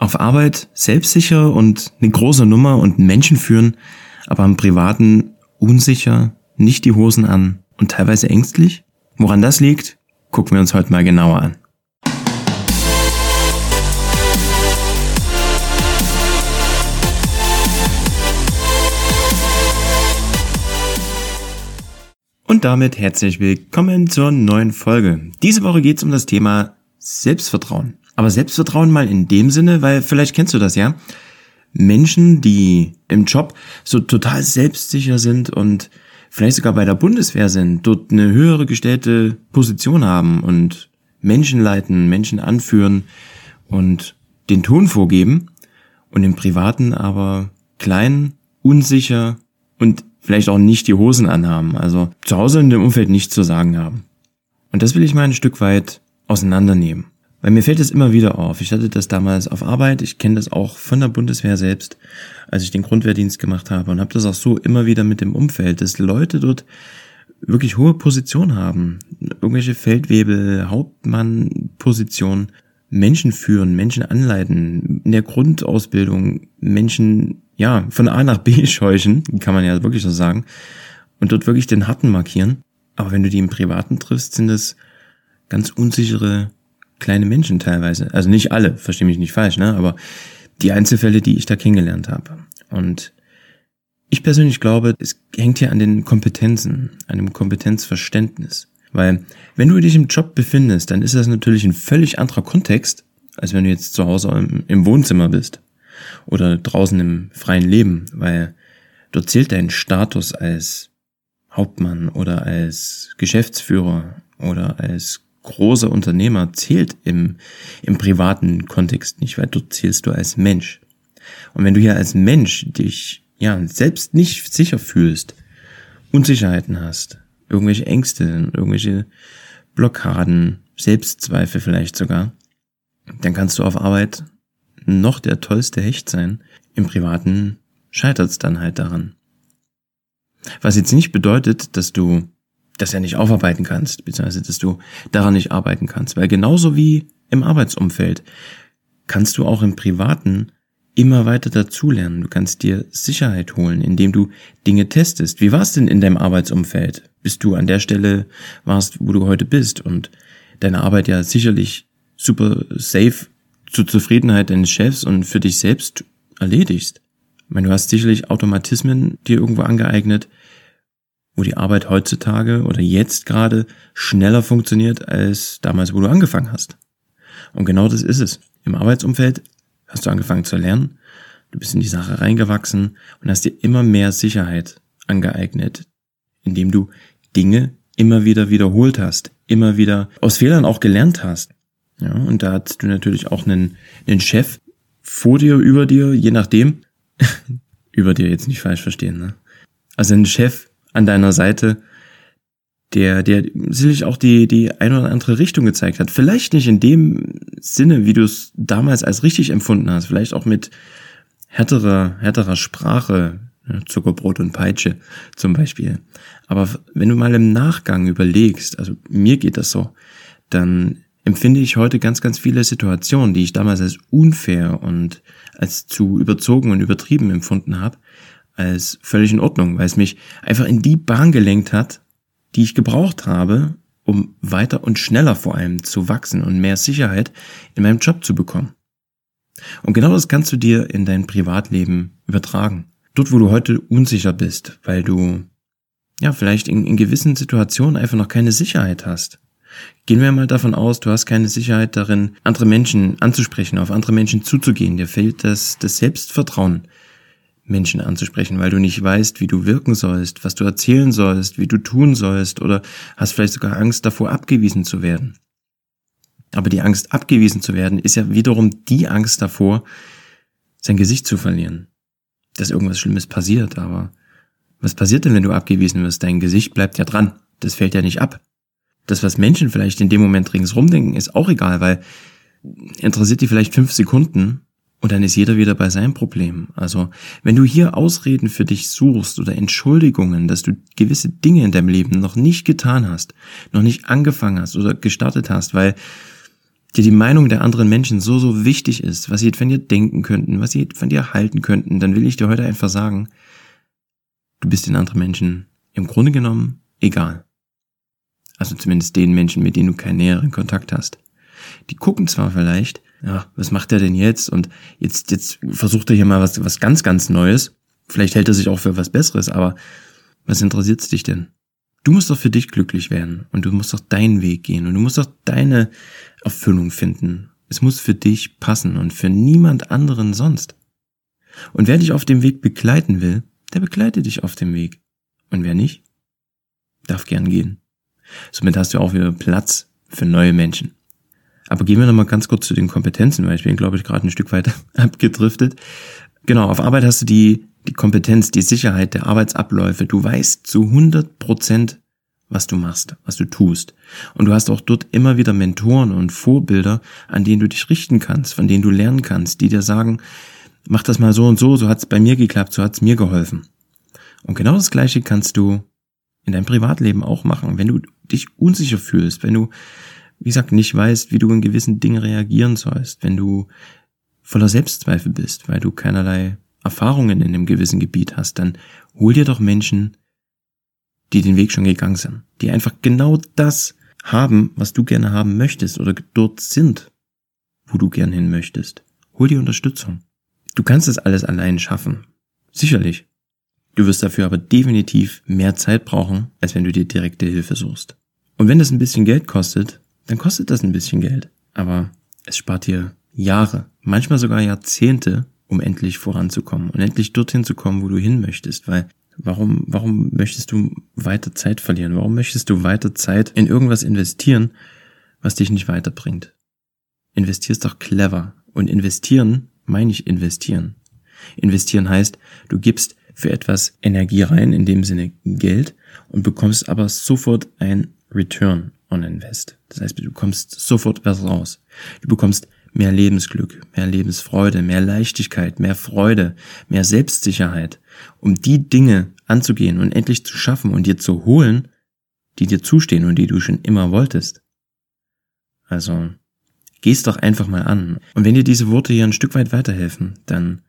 Auf Arbeit selbstsicher und eine große Nummer und Menschen führen, aber am Privaten unsicher, nicht die Hosen an und teilweise ängstlich? Woran das liegt, gucken wir uns heute mal genauer an. Und damit herzlich willkommen zur neuen Folge. Diese Woche geht es um das Thema Selbstvertrauen. Aber Selbstvertrauen mal in dem Sinne, weil vielleicht kennst du das ja. Menschen, die im Job so total selbstsicher sind und vielleicht sogar bei der Bundeswehr sind, dort eine höhere gestellte Position haben und Menschen leiten, Menschen anführen und den Ton vorgeben und im Privaten aber klein, unsicher und vielleicht auch nicht die Hosen anhaben, also zu Hause in dem Umfeld nichts zu sagen haben. Und das will ich mal ein Stück weit auseinandernehmen. Weil mir fällt es immer wieder auf. Ich hatte das damals auf Arbeit, ich kenne das auch von der Bundeswehr selbst, als ich den Grundwehrdienst gemacht habe und habe das auch so immer wieder mit dem Umfeld, dass Leute dort wirklich hohe Positionen haben. Irgendwelche Feldwebel, Hauptmannpositionen, Menschen führen, Menschen anleiten, in der Grundausbildung Menschen ja, von A nach B scheuchen, kann man ja wirklich so sagen, und dort wirklich den Harten markieren. Aber wenn du die im Privaten triffst, sind es ganz unsichere kleine Menschen teilweise. Also nicht alle, verstehe mich nicht falsch, ne? Aber die Einzelfälle, die ich da kennengelernt habe. Und ich persönlich glaube, es hängt hier an den Kompetenzen, an dem Kompetenzverständnis. Weil wenn du dich im Job befindest, dann ist das natürlich ein völlig anderer Kontext, als wenn du jetzt zu Hause im, im Wohnzimmer bist oder draußen im freien Leben, weil dort zählt dein Status als Hauptmann oder als Geschäftsführer oder als großer Unternehmer zählt im, im privaten Kontext nicht, weil dort zählst du als Mensch. Und wenn du hier als Mensch dich ja selbst nicht sicher fühlst, Unsicherheiten hast, irgendwelche Ängste, irgendwelche Blockaden, Selbstzweifel vielleicht sogar, dann kannst du auf Arbeit noch der tollste Hecht sein. Im Privaten scheitert es dann halt daran. Was jetzt nicht bedeutet, dass du das ja nicht aufarbeiten kannst, beziehungsweise dass du daran nicht arbeiten kannst, weil genauso wie im Arbeitsumfeld kannst du auch im Privaten immer weiter dazulernen. Du kannst dir Sicherheit holen, indem du Dinge testest. Wie war es denn in deinem Arbeitsumfeld? Bis du an der Stelle warst, wo du heute bist und deine Arbeit ja sicherlich super safe zur Zufriedenheit deines Chefs und für dich selbst erledigst. Ich meine, du hast sicherlich Automatismen dir irgendwo angeeignet, wo die Arbeit heutzutage oder jetzt gerade schneller funktioniert als damals, wo du angefangen hast. Und genau das ist es. Im Arbeitsumfeld hast du angefangen zu lernen, du bist in die Sache reingewachsen und hast dir immer mehr Sicherheit angeeignet, indem du Dinge immer wieder wiederholt hast, immer wieder aus Fehlern auch gelernt hast. Ja, und da hast du natürlich auch einen, einen Chef vor dir, über dir, je nachdem. über dir jetzt nicht falsch verstehen, ne? Also ein Chef an deiner Seite, der, der sicherlich auch die, die eine oder andere Richtung gezeigt hat. Vielleicht nicht in dem Sinne, wie du es damals als richtig empfunden hast. Vielleicht auch mit härterer, härterer Sprache, Zuckerbrot und Peitsche zum Beispiel. Aber wenn du mal im Nachgang überlegst, also mir geht das so, dann empfinde ich heute ganz, ganz viele Situationen, die ich damals als unfair und als zu überzogen und übertrieben empfunden habe, als völlig in Ordnung, weil es mich einfach in die Bahn gelenkt hat, die ich gebraucht habe, um weiter und schneller vor allem zu wachsen und mehr Sicherheit in meinem Job zu bekommen. Und genau das kannst du dir in dein Privatleben übertragen. Dort, wo du heute unsicher bist, weil du ja vielleicht in, in gewissen Situationen einfach noch keine Sicherheit hast, Gehen wir mal davon aus, du hast keine Sicherheit darin, andere Menschen anzusprechen, auf andere Menschen zuzugehen. Dir fehlt das, das Selbstvertrauen, Menschen anzusprechen, weil du nicht weißt, wie du wirken sollst, was du erzählen sollst, wie du tun sollst oder hast vielleicht sogar Angst davor, abgewiesen zu werden. Aber die Angst, abgewiesen zu werden, ist ja wiederum die Angst davor, sein Gesicht zu verlieren. Dass irgendwas Schlimmes passiert, aber was passiert denn, wenn du abgewiesen wirst? Dein Gesicht bleibt ja dran. Das fällt ja nicht ab das, was Menschen vielleicht in dem Moment ringsrum denken, ist auch egal, weil interessiert die vielleicht fünf Sekunden und dann ist jeder wieder bei seinem Problem. Also, wenn du hier Ausreden für dich suchst oder Entschuldigungen, dass du gewisse Dinge in deinem Leben noch nicht getan hast, noch nicht angefangen hast oder gestartet hast, weil dir die Meinung der anderen Menschen so, so wichtig ist, was sie von dir denken könnten, was sie von dir halten könnten, dann will ich dir heute einfach sagen, du bist den anderen Menschen im Grunde genommen egal. Also zumindest den Menschen, mit denen du keinen näheren Kontakt hast. Die gucken zwar vielleicht, ja, was macht er denn jetzt? Und jetzt, jetzt versucht er hier mal was, was ganz, ganz Neues. Vielleicht hält er sich auch für was Besseres, aber was interessiert's dich denn? Du musst doch für dich glücklich werden und du musst doch deinen Weg gehen und du musst doch deine Erfüllung finden. Es muss für dich passen und für niemand anderen sonst. Und wer dich auf dem Weg begleiten will, der begleitet dich auf dem Weg. Und wer nicht, darf gern gehen. Somit hast du auch wieder Platz für neue Menschen. Aber gehen wir nochmal ganz kurz zu den Kompetenzen, weil ich bin, glaube ich, gerade ein Stück weit abgedriftet. Genau, auf Arbeit hast du die, die Kompetenz, die Sicherheit der Arbeitsabläufe. Du weißt zu 100 Prozent, was du machst, was du tust. Und du hast auch dort immer wieder Mentoren und Vorbilder, an denen du dich richten kannst, von denen du lernen kannst, die dir sagen, mach das mal so und so, so hat es bei mir geklappt, so hat es mir geholfen. Und genau das Gleiche kannst du in deinem Privatleben auch machen. Wenn du dich unsicher fühlst, wenn du wie gesagt, nicht weißt, wie du in gewissen Dingen reagieren sollst, wenn du voller Selbstzweifel bist, weil du keinerlei Erfahrungen in einem gewissen Gebiet hast, dann hol dir doch Menschen, die den Weg schon gegangen sind, die einfach genau das haben, was du gerne haben möchtest oder dort sind, wo du gern hin möchtest. Hol dir Unterstützung. Du kannst es alles allein schaffen. Sicherlich. Du wirst dafür aber definitiv mehr Zeit brauchen, als wenn du dir direkte Hilfe suchst. Und wenn es ein bisschen Geld kostet, dann kostet das ein bisschen Geld. Aber es spart dir Jahre, manchmal sogar Jahrzehnte, um endlich voranzukommen und endlich dorthin zu kommen, wo du hin möchtest. Weil warum, warum möchtest du weiter Zeit verlieren? Warum möchtest du weiter Zeit in irgendwas investieren, was dich nicht weiterbringt? Investierst doch clever. Und investieren meine ich investieren. Investieren heißt, du gibst für etwas Energie rein, in dem Sinne Geld, und bekommst aber sofort ein Return on Invest. Das heißt, du bekommst sofort was raus. Du bekommst mehr Lebensglück, mehr Lebensfreude, mehr Leichtigkeit, mehr Freude, mehr Selbstsicherheit, um die Dinge anzugehen und endlich zu schaffen und dir zu holen, die dir zustehen und die du schon immer wolltest. Also, geh's doch einfach mal an. Und wenn dir diese Worte hier ein Stück weit weiterhelfen, dann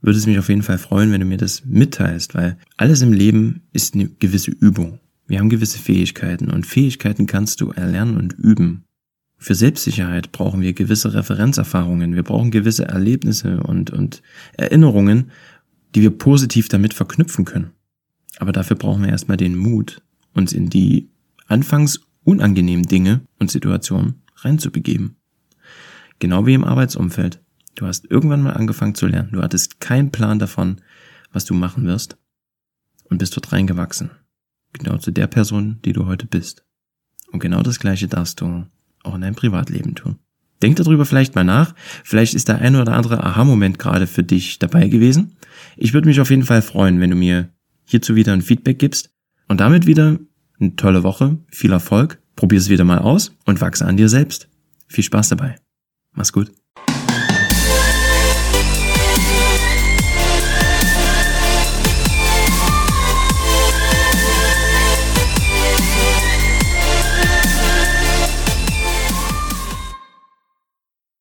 würde es mich auf jeden Fall freuen, wenn du mir das mitteilst, weil alles im Leben ist eine gewisse Übung. Wir haben gewisse Fähigkeiten und Fähigkeiten kannst du erlernen und üben. Für Selbstsicherheit brauchen wir gewisse Referenzerfahrungen, wir brauchen gewisse Erlebnisse und, und Erinnerungen, die wir positiv damit verknüpfen können. Aber dafür brauchen wir erstmal den Mut, uns in die anfangs unangenehmen Dinge und Situationen reinzubegeben. Genau wie im Arbeitsumfeld. Du hast irgendwann mal angefangen zu lernen. Du hattest keinen Plan davon, was du machen wirst und bist dort reingewachsen. Genau zu der Person, die du heute bist. Und genau das Gleiche darfst du auch in deinem Privatleben tun. Denk darüber vielleicht mal nach. Vielleicht ist der ein oder andere Aha-Moment gerade für dich dabei gewesen. Ich würde mich auf jeden Fall freuen, wenn du mir hierzu wieder ein Feedback gibst. Und damit wieder eine tolle Woche, viel Erfolg, probier es wieder mal aus und wachse an dir selbst. Viel Spaß dabei. Mach's gut.